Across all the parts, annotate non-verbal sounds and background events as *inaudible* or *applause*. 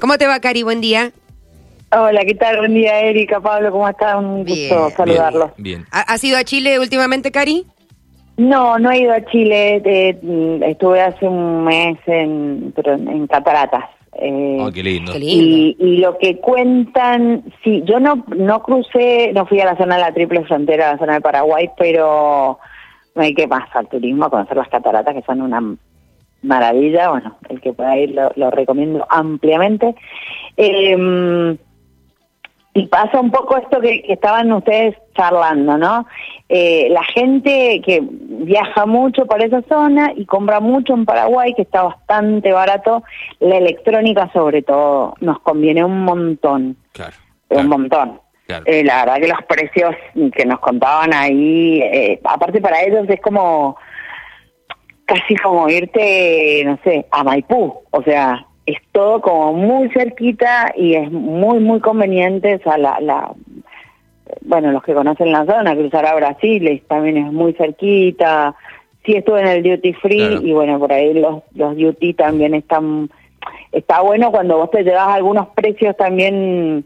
¿Cómo te va, Cari? Buen día. Hola, ¿qué tal? Buen día, Erika, Pablo, ¿cómo están? Un Bien, gusto saludarlos. Bien. ¿Ha- ¿Has ido a Chile últimamente, Cari? No, no he ido a Chile, eh, mm, estuve hace un mes en, pero en, en Cataratas. eh, Oh, qué lindo. Qué lindo. y, y lo que cuentan, sí, yo no no crucé, no fui a la zona de la triple frontera, a la zona de Paraguay, pero no hay que más al turismo, a conocer las cataratas, que son una maravilla. Bueno, el que pueda ir lo, lo recomiendo ampliamente. Eh, y pasa un poco esto que, que estaban ustedes charlando, ¿no? Eh, la gente que viaja mucho por esa zona y compra mucho en Paraguay, que está bastante barato, la electrónica sobre todo, nos conviene un montón, Claro. un montón. claro. Eh, la verdad que los precios que nos contaban ahí, eh, aparte para ellos es como casi como irte, no sé, a Maipú, o sea, es todo como muy cerquita y es muy, muy conveniente, o sea, la, la bueno, los que conocen la zona, cruzar a Brasil también es muy cerquita, sí estuve en el duty free Claro. y bueno, por ahí los, los duty también están, está bueno cuando vos te llevas algunos precios también,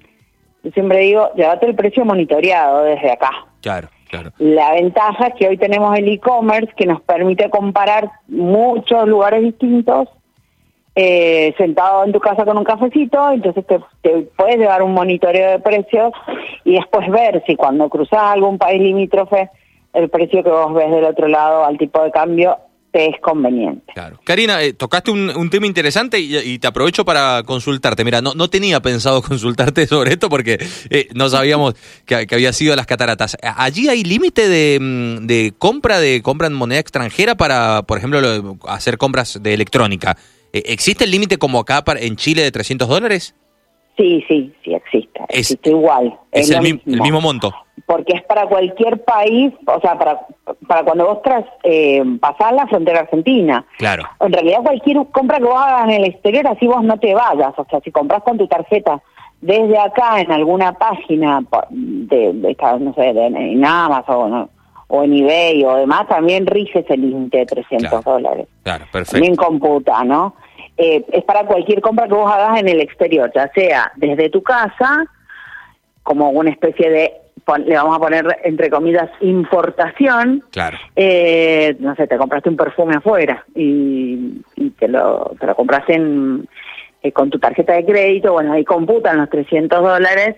yo siempre digo, llévate el precio monitoreado desde acá. Claro, La ventaja es que hoy tenemos el e-commerce que nos permite comparar muchos lugares distintos, eh, sentado en tu casa con un cafecito, entonces te, te puedes llevar un monitoreo de precios y después ver si cuando cruzas algún país limítrofe, el precio que vos ves del otro lado al tipo de cambio es conveniente. Claro. Karina, eh, tocaste un, un tema interesante y, te aprovecho para consultarte. Mira, no, no tenía pensado *laughs* consultarte sobre esto porque eh, no sabíamos que, que había sido las cataratas. ¿Allí hay límite de, mm, de compra de compra en moneda extranjera para, por ejemplo, lo- hacer compras de electrónica? Eh, ¿Existe el límite como acá para- en Chile de 300 dólares? Sí, sí, sí existe, Es- existe igual. Es el, mi- el mismo monto. porque es para cualquier país, o sea, para, para cuando vos tras, eh, pasás la frontera argentina. Claro. En realidad cualquier compra que vos hagas en el exterior, así vos no te vayas, o sea, si compras con tu tarjeta desde acá en alguna página de, de no sé, de, en Amazon o, o en eBay o demás, también rige ese límite de 300 Claro. dólares. Claro, perfecto. También computa, ¿no? Eh, es para cualquier compra que vos hagas en el exterior, ya sea desde tu casa, como una especie de, le vamos a poner entre comillas, importación. Claro. Eh, no sé, te compraste un perfume afuera y, y te, lo, te lo compraste en, eh, con tu tarjeta de crédito, bueno, ahí computan los 300 dólares,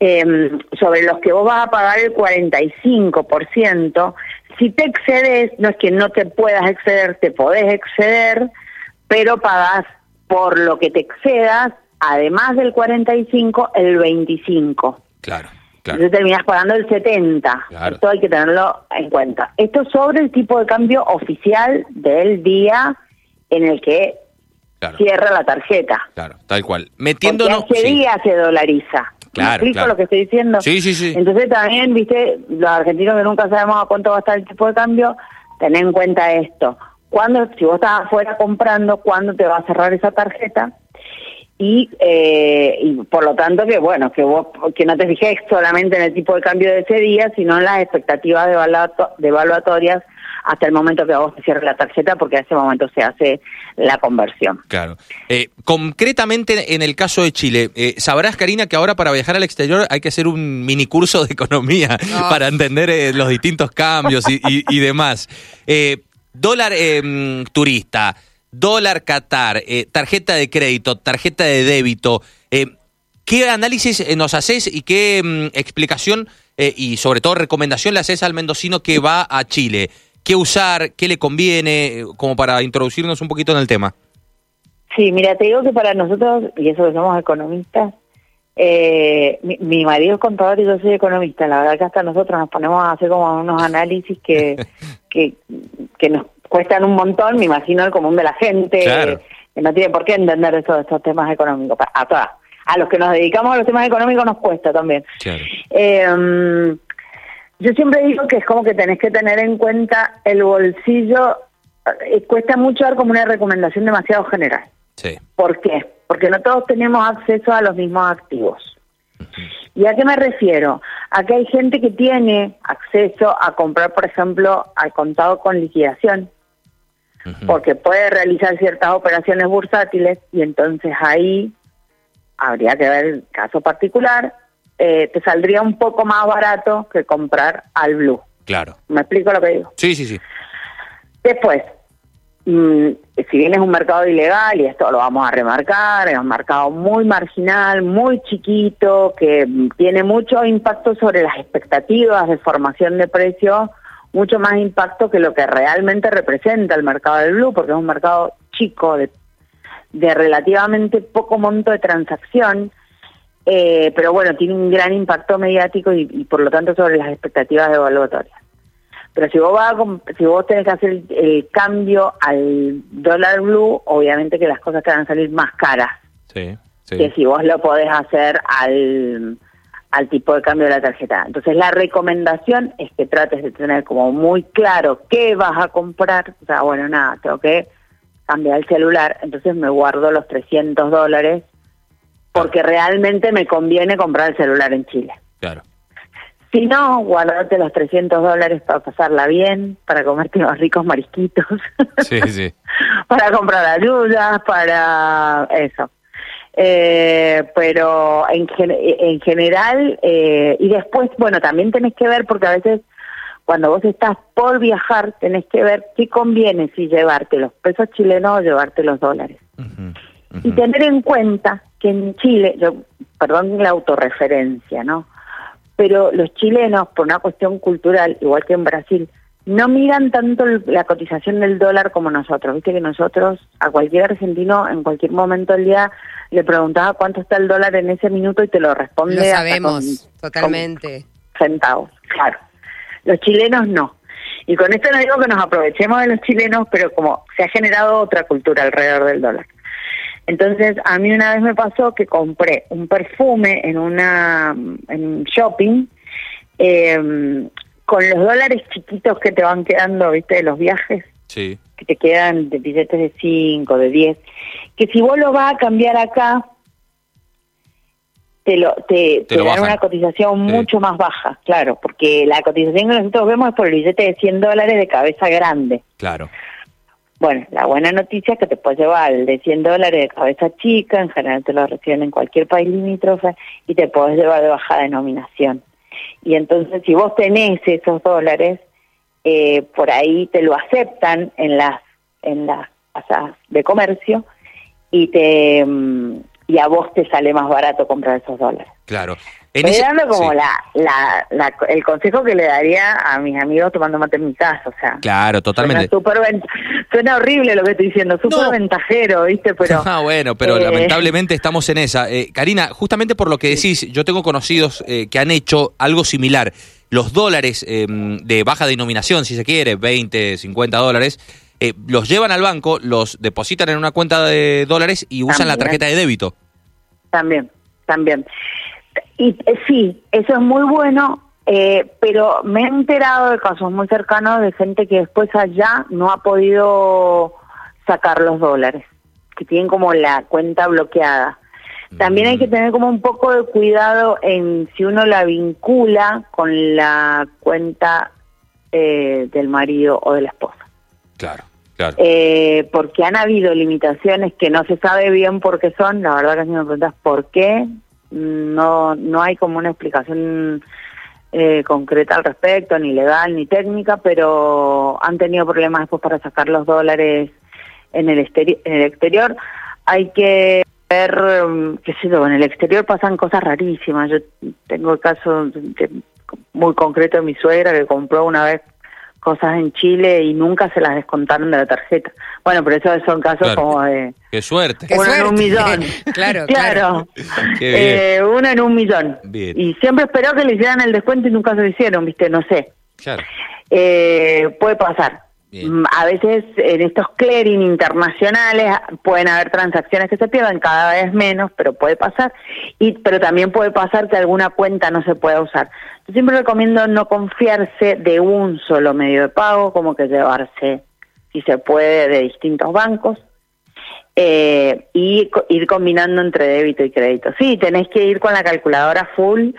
eh, sobre los que vos vas a pagar el 45%. Si te excedes, no es que no te puedas exceder, te podés exceder, pero pagás por lo que te excedas, además del 45, el 25. Claro, Entonces claro. terminas pagando el 70. Claro. Esto hay que tenerlo en cuenta. Esto es sobre el tipo de cambio oficial del día en el que Claro, cierra la tarjeta. claro, tal cual. Porque Metiéndonos... ese sí. día se dolariza. ¿Me Claro, explico claro. lo que estoy diciendo? Sí, sí, sí. Entonces también, viste, los argentinos que nunca sabemos a cuánto va a estar el tipo de cambio, ten en cuenta esto. Cuando, si vos estás afuera comprando, ¿cuándo te va a cerrar esa tarjeta? Y, eh, y por lo tanto que bueno que vos que no te fijes solamente en el tipo de cambio de ese día sino en las expectativas de, evaluato- de evaluatorias hasta el momento que a vos te cierre la tarjeta porque a ese momento se hace la conversión Claro. Eh, concretamente en el caso de Chile, eh, sabrás, Karina, que ahora para viajar al exterior hay que hacer un mini curso de economía No. *laughs* para entender eh, los distintos cambios y, y- y demás. Dólar eh, turista, dólar Qatar, eh, tarjeta de crédito, tarjeta de débito. eh, ¿Qué análisis eh, nos haces y qué mm, explicación y sobre todo recomendación le haces al mendocino que va a Chile? ¿Qué usar? ¿Qué le conviene? Como para introducirnos un poquito en el tema. Sí, mira, te digo que para nosotros, y eso que somos economistas, eh, mi, mi marido es contador y yo soy economista. La verdad que hasta nosotros nos ponemos a hacer como unos análisis que, *laughs* que, que nos cuestan un montón, me imagino el común de la gente, Claro. que no tiene por qué entender estos, estos temas económicos. A, todas. a los que nos dedicamos a los temas económicos nos cuesta también. Claro. Eh, yo siempre digo que es como que tenés que tener en cuenta el bolsillo. eh, cuesta mucho dar como una recomendación demasiado general. Sí. ¿Por qué? Porque no todos tenemos acceso a los mismos activos. ¿Y a qué me refiero? A que hay gente que tiene acceso a comprar, por ejemplo, al contado con liquidación, porque puede realizar ciertas operaciones bursátiles y entonces ahí habría que ver el caso particular, eh, te saldría un poco más barato que comprar al blue. Claro. ¿Me explico lo que digo? Sí, sí, sí. Después, mm, si bien es un mercado ilegal, y esto lo vamos a remarcar, es un mercado muy marginal, muy chiquito, que tiene mucho impacto sobre las expectativas de formación de precios, mucho más impacto que lo que realmente representa el mercado del blue, porque es un mercado chico, de, de relativamente poco monto de transacción, eh, pero bueno, tiene un gran impacto mediático y, y por lo tanto sobre las expectativas evaluatorias. Pero si vos, vas a si vos tenés que hacer el, el cambio al dólar blue, obviamente que las cosas te van a salir más caras Sí, sí. que si vos lo podés hacer al, al tipo de cambio de la tarjeta. Entonces la recomendación es que trates de tener como muy claro qué vas a comprar. O sea, bueno, nada, tengo que cambiar el celular, entonces me guardo los 300 dólares porque realmente me conviene comprar el celular en Chile. Claro. Si no, guardate los 300 dólares para pasarla bien, para comerte unos ricos marisquitos, *laughs* Sí, sí. *laughs* para comprar ayudas, para eso. Eh, pero en, gen- en general, eh, y después, bueno, también tenés que ver, porque a veces cuando vos estás por viajar, tenés que ver qué conviene, si llevarte los pesos chilenos o llevarte los dólares. Y tener en cuenta que en Chile, yo, perdón la autorreferencia, ¿no? Pero los chilenos, por una cuestión cultural, igual que en Brasil, no miran tanto la cotización del dólar como nosotros. Viste que nosotros, a cualquier argentino, en cualquier momento del día, le preguntaba cuánto está el dólar en ese minuto y te lo responde Lo sabemos, con- totalmente. con centavos. Claro. Los chilenos no. Y con esto no digo que nos aprovechemos de los chilenos, pero como se ha generado otra cultura alrededor del dólar. Entonces, a mí una vez me pasó que compré un perfume en una en un shopping eh, con los dólares chiquitos que te van quedando, ¿viste? De los viajes, Sí. que te quedan de billetes de 5, de 10, que si vos lo vas a cambiar acá, te, lo, te, te lo dan bajan. una cotización Sí. mucho más baja, claro, porque la cotización que nosotros vemos es por el billete de 100 dólares de cabeza grande. Claro. Bueno, la buena noticia es que te puedes llevar de 100 dólares de cabeza chica, en general te lo reciben en cualquier país limítrofe, y te puedes llevar de baja denominación. Y entonces, si vos tenés esos dólares, eh, por ahí te lo aceptan en las en las casas de comercio y te mm, y a vos te sale más barato comprar esos dólares. Claro. En Estoy ese- dando como sí. la, la, la- el consejo que le daría a mis amigos tomando mate en mi casa, o sea. Claro, totalmente. Suena, súper ven- suena horrible lo que estoy diciendo, súper No. ventajero, ¿viste? Pero *laughs* Ah, bueno, pero eh, lamentablemente estamos en esa. Eh, Karina, justamente por lo que decís, yo tengo conocidos eh, que han hecho algo similar. Los dólares eh, de baja denominación, si se quiere, 20, 50 dólares, eh, los llevan al banco, los depositan en una cuenta de dólares y usan la tarjeta de débito. También, también. Y eh, sí, eso es muy bueno, eh, pero me he enterado de casos muy cercanos de gente que después allá no ha podido sacar los dólares, que tienen como la cuenta bloqueada. También hay que tener como un poco de cuidado en si uno la vincula con la cuenta eh, del marido o de la esposa. Claro, claro. Eh, porque han habido limitaciones que no se sabe bien por qué son, la verdad que si me preguntas por qué, no, no hay como una explicación eh, concreta al respecto, ni legal ni técnica, pero han tenido problemas después para sacar los dólares en el, en el exterior. Hay que ver, mm, qué sé yo, en el exterior pasan cosas rarísimas. Yo tengo el caso muy concreto de mi suegra que compró una vez cosas en Chile y nunca se las descontaron de la tarjeta. Bueno, pero esos son casos Claro. como de Qué suerte. Qué uno en un millón. *laughs* Claro, claro. Qué bien. Eh, uno en un millón. Bien. Y siempre esperó que le hicieran el descuento y nunca se lo hicieron, ¿viste? No sé. Claro. Eh, puede pasar. Bien. Mm, A veces en estos clearing internacionales pueden haber transacciones que se pierdan cada vez menos, pero puede pasar. Y pero también puede pasar que alguna cuenta no se pueda usar. Yo siempre recomiendo no confiarse de un solo medio de pago, como que llevarse, si se puede, de distintos bancos. Eh, y ir combinando entre débito y crédito. Sí, tenés que ir con la calculadora full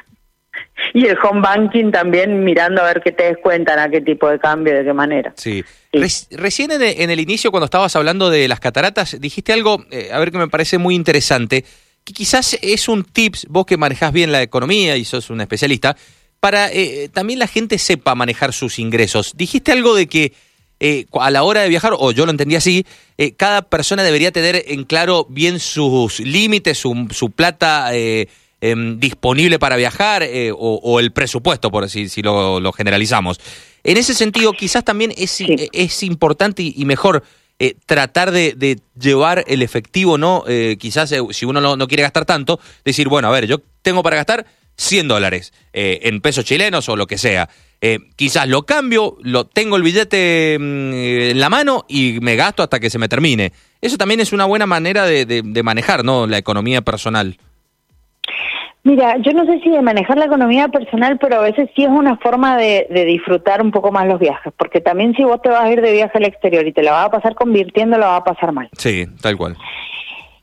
y el home banking también mirando a ver qué te descuentan, a qué tipo de cambio, de qué manera. Sí. Sí. Reci- recién en el, en el inicio, cuando estabas hablando de las cataratas, dijiste algo, eh, a ver que me parece muy interesante, que quizás es un tips, vos que manejás bien la economía y sos un especialista, para eh, también la gente sepa manejar sus ingresos. Dijiste algo de que eh, a la hora de viajar, o yo lo entendí así, eh, cada persona debería tener en claro bien sus límites, su, su plata em, disponible para viajar o, el presupuesto, por decir, si lo, lo, generalizamos. En ese sentido, quizás también es, es importante y mejor eh, tratar de, llevar el efectivo, ¿no? Eh, quizás eh, si uno no, quiere gastar tanto, decir, bueno, a ver, yo tengo para gastar 100 dólares en pesos chilenos o lo que sea. quizás lo cambio, lo tengo el billete mm, en la mano y me gasto hasta que se me termine. Eso también es una buena manera de, de manejar, ¿no? La economía personal. Mira, yo no sé si de manejar la economía personal, pero a veces sí es una forma de, disfrutar un poco más los viajes, porque también si vos te vas a ir de viaje al exterior y te la vas a pasar convirtiendo, lo va a pasar mal. Sí, tal cual.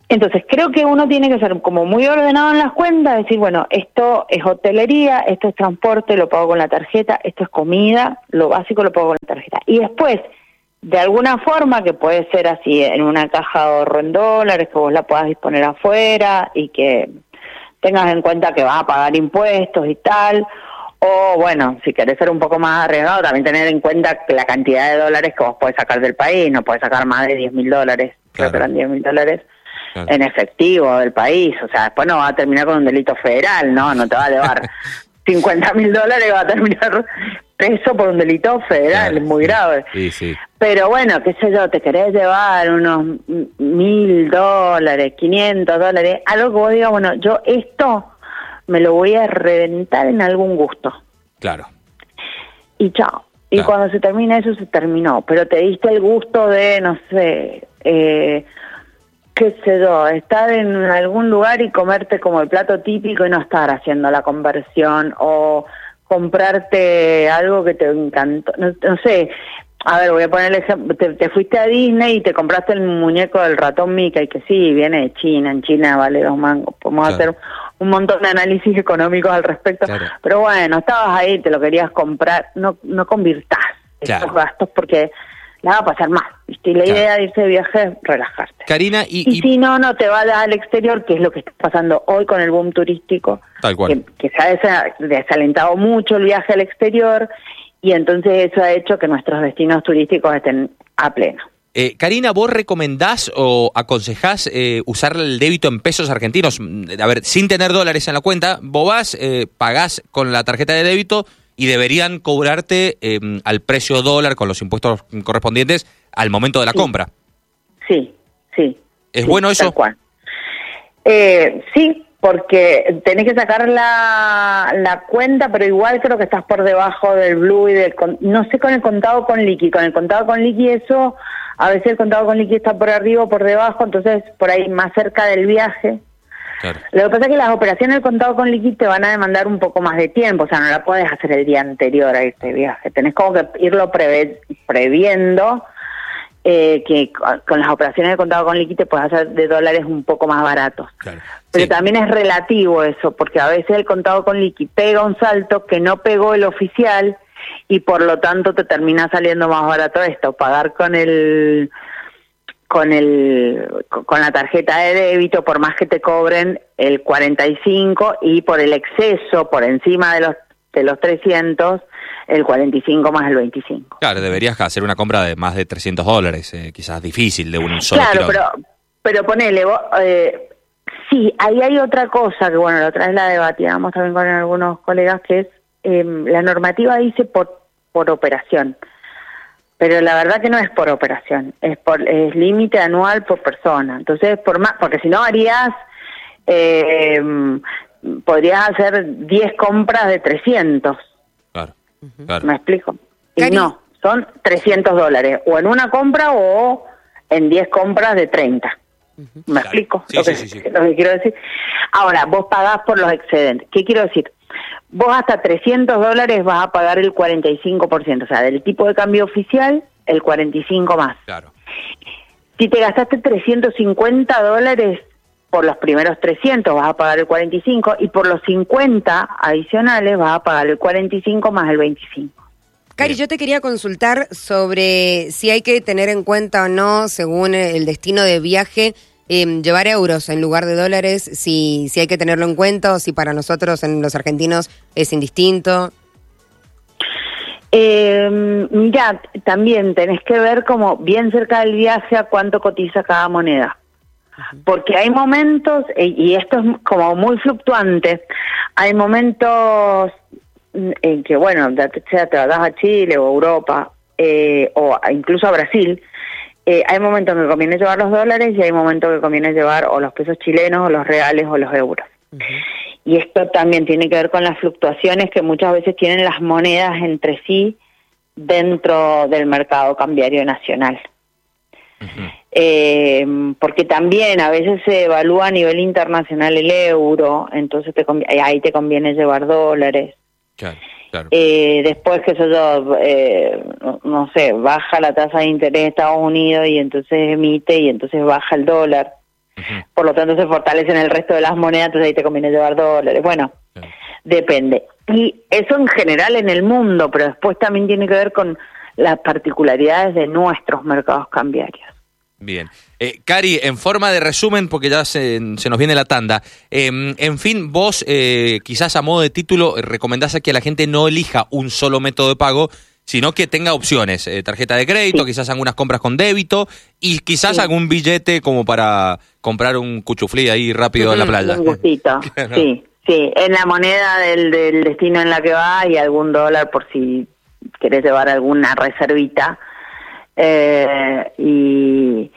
Entonces, creo que uno tiene que ser como muy ordenado en las cuentas, decir, bueno, esto es hotelería, esto es transporte, lo pago con la tarjeta, esto es comida, lo básico lo pago con la tarjeta. Y después, de alguna forma, que puede ser así, en una caja de ahorro en dólares, que vos la puedas disponer afuera y que tengas en cuenta que vas a pagar impuestos y tal. O bueno, si querés ser un poco más arriesgado, también tener en cuenta que la cantidad de dólares que vos podés sacar del país, no podés sacar más de 10 mil dólares, creo que eran 10 mil dólares en efectivo del país. O sea, después no va a terminar con un delito federal, ¿no? No te va a llevar *laughs* 50 mil dólares, va a terminar preso por un delito federal, muy grave. Sí, sí. Pero bueno, qué sé yo, te querés llevar unos mil dólares, 500 dólares, algo que vos digas, bueno, yo esto me lo voy a reventar en algún gusto. Claro. Y chao. Y cuando se termina eso, se terminó. Pero te diste el gusto de, no sé, eh, qué sé yo, estar en algún lugar y comerte como el plato típico y no estar haciendo la conversión o comprarte algo que te encantó, no, sé, a ver, voy a poner el ejemplo, te, fuiste a Disney y te compraste el muñeco del ratón Mickey, que sí, viene de China, en China vale dos mangos, podemos hacer un montón de análisis económicos al respecto, pero bueno, estabas ahí, te lo querías comprar, no, no convirtás esos gastos porque la va a pasar mal. Y la idea de irse de viaje es relajarte. Karina, y, si no, no te va al exterior, que es lo que está pasando hoy con el boom turístico. Tal cual. Que, se ha desalentado mucho el viaje al exterior y entonces eso ha hecho que nuestros destinos turísticos estén a pleno. Eh, Karina, ¿vos recomendás o aconsejás eh, usar el débito en pesos argentinos? A ver, sin tener dólares en la cuenta, vos vas, eh, pagás con la tarjeta de débito y deberían cobrarte em, al precio dólar con los impuestos correspondientes al momento de la compra. Sí, sí. ¿Es bueno eso? Eh, sí, porque tenés que sacar la, la cuenta, pero igual creo que estás por debajo del blue y del... No sé con el contado con liqui, con el contado con liqui eso, a veces el contado con liqui está por arriba o por debajo, entonces por ahí más cerca del viaje lo que pasa es que las operaciones del contado con liquid te van a demandar un poco más de tiempo, o sea, no la puedes hacer el día anterior a este viaje. Tenés como que irlo previendo, eh, que con las operaciones de contado con liquid te puedes hacer de dólares un poco más baratos. Pero también es relativo eso, porque a veces el contado con liquid pega un salto que no pegó el oficial y por lo tanto te termina saliendo más barato esto, pagar con el con el con la tarjeta de débito por más que te cobren el 45 y por el exceso por encima de los de los 300 el 45 más el 25. Claro, deberías hacer una compra de más de 300 dólares, eh, quizás difícil de un solo Claro, pero pero ponele, vos, eh, sí, ahí hay otra cosa que bueno, la otra vez la debatíamos también con algunos colegas que es eh, la normativa dice por por operación pero la verdad que no es por operación, es por es límite anual por persona. Entonces, por más, porque si no harías, eh, podrías hacer 10 compras de 300. Claro, claro. ¿Me explico? Y no, son 300 dólares, o en una compra o en 10 compras de 30. ¿Me explico? Sí, sí, sí, lo que quiero decir. Ahora, vos pagás por los excedentes. ¿Qué quiero decir? Vos hasta 300 dólares vas a pagar el 45%, o sea, del tipo de cambio oficial, el 45 más. Claro. Si te gastaste 350 dólares por los primeros 300 vas a pagar el 45 y por los 50 adicionales vas a pagar el 45 más el 25. Cari, yo te quería consultar sobre si hay que tener en cuenta o no, según el destino de viaje, em, llevar euros en lugar de dólares, si, si hay que tenerlo en cuenta o si para nosotros, en los argentinos, es indistinto. Eh, mira, también tenés que ver como bien cerca del viaje a cuánto cotiza cada moneda. Porque hay momentos, e- y esto es como muy fluctuante, hay momentos en que, bueno, ya sea te vas a Chile o Europa, eh, o incluso a Brasil, eh, hay momentos en que conviene llevar los dólares y hay momentos que conviene llevar o los pesos chilenos, o los reales, o los euros. Y esto también tiene que ver con las fluctuaciones que muchas veces tienen las monedas entre sí dentro del mercado cambiario nacional. Eh, porque también a veces se evalúa a nivel internacional el euro, entonces te ahí te conviene llevar dólares. Claro, claro. Eh, después, que sé yo, eh, no, no sé, baja la tasa de interés de Estados Unidos y entonces emite y entonces baja el dólar. Por lo tanto, se fortalecen el resto de las monedas, entonces ahí te conviene llevar dólares. Bueno, claro. depende. Y eso en general en el mundo, pero después también tiene que ver con las particularidades de nuestros mercados cambiarios. Bien. Eh, Cari, en forma de resumen, porque ya se, se nos viene la tanda, eh, en fin, vos eh, quizás a modo de título eh, recomendás a que la gente no elija un solo método de pago, sino que tenga opciones, eh, tarjeta de crédito, Sí. quizás algunas compras con débito y quizás Sí. algún billete como para comprar un cuchuflí ahí rápido en la playa. Un gustito. *laughs* Claro. Sí, sí. En la moneda del, del destino en la que va y algún dólar por si querés llevar alguna reservita. Eh, y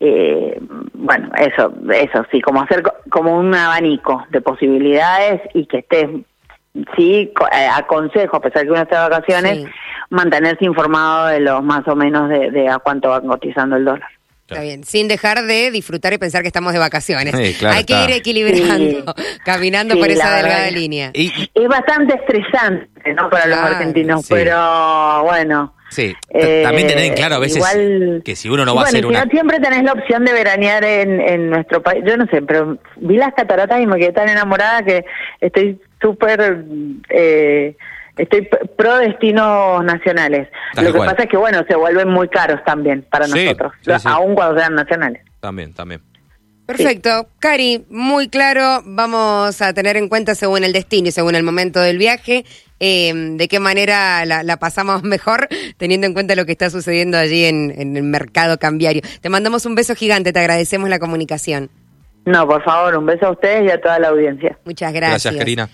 eh, bueno, eso, eso sí, como hacer co- como un abanico de posibilidades y que estés, sí, co- eh, aconsejo, a pesar que uno está de vacaciones, Sí. mantenerse informado de los más o menos de, de a cuánto va cotizando el dólar. Está bien, sin dejar de disfrutar y pensar que estamos de vacaciones. Sí, claro hay que está. ir equilibrando, *laughs* caminando Sí, por esa verdad delgada línea. Y, y- Es bastante estresante, ¿no? Para los argentinos, sí. pero bueno. Sí, Eh, también tener en claro a veces igual- que si uno no va a hacer una... no, siempre tenés la opción de veranear en, en nuestro país. Yo no sé, pero vi las cataratas y me quedé tan enamorada que estoy súper... Eh, estoy pro destinos nacionales. Tal Lo que cual. pasa es que, bueno, se vuelven muy caros también para Sí, nosotros, sí, sí. aún cuando sean nacionales. También, también. Perfecto. Cari, muy claro, vamos a tener en cuenta según el destino y según el momento del viaje, eh, de qué manera la, la pasamos *laughs* mejor, teniendo en cuenta lo que está sucediendo allí en, en el mercado cambiario. Te mandamos un beso gigante, te agradecemos la comunicación. No, por favor, un beso a ustedes y a toda la audiencia. Muchas gracias. Gracias, Karina.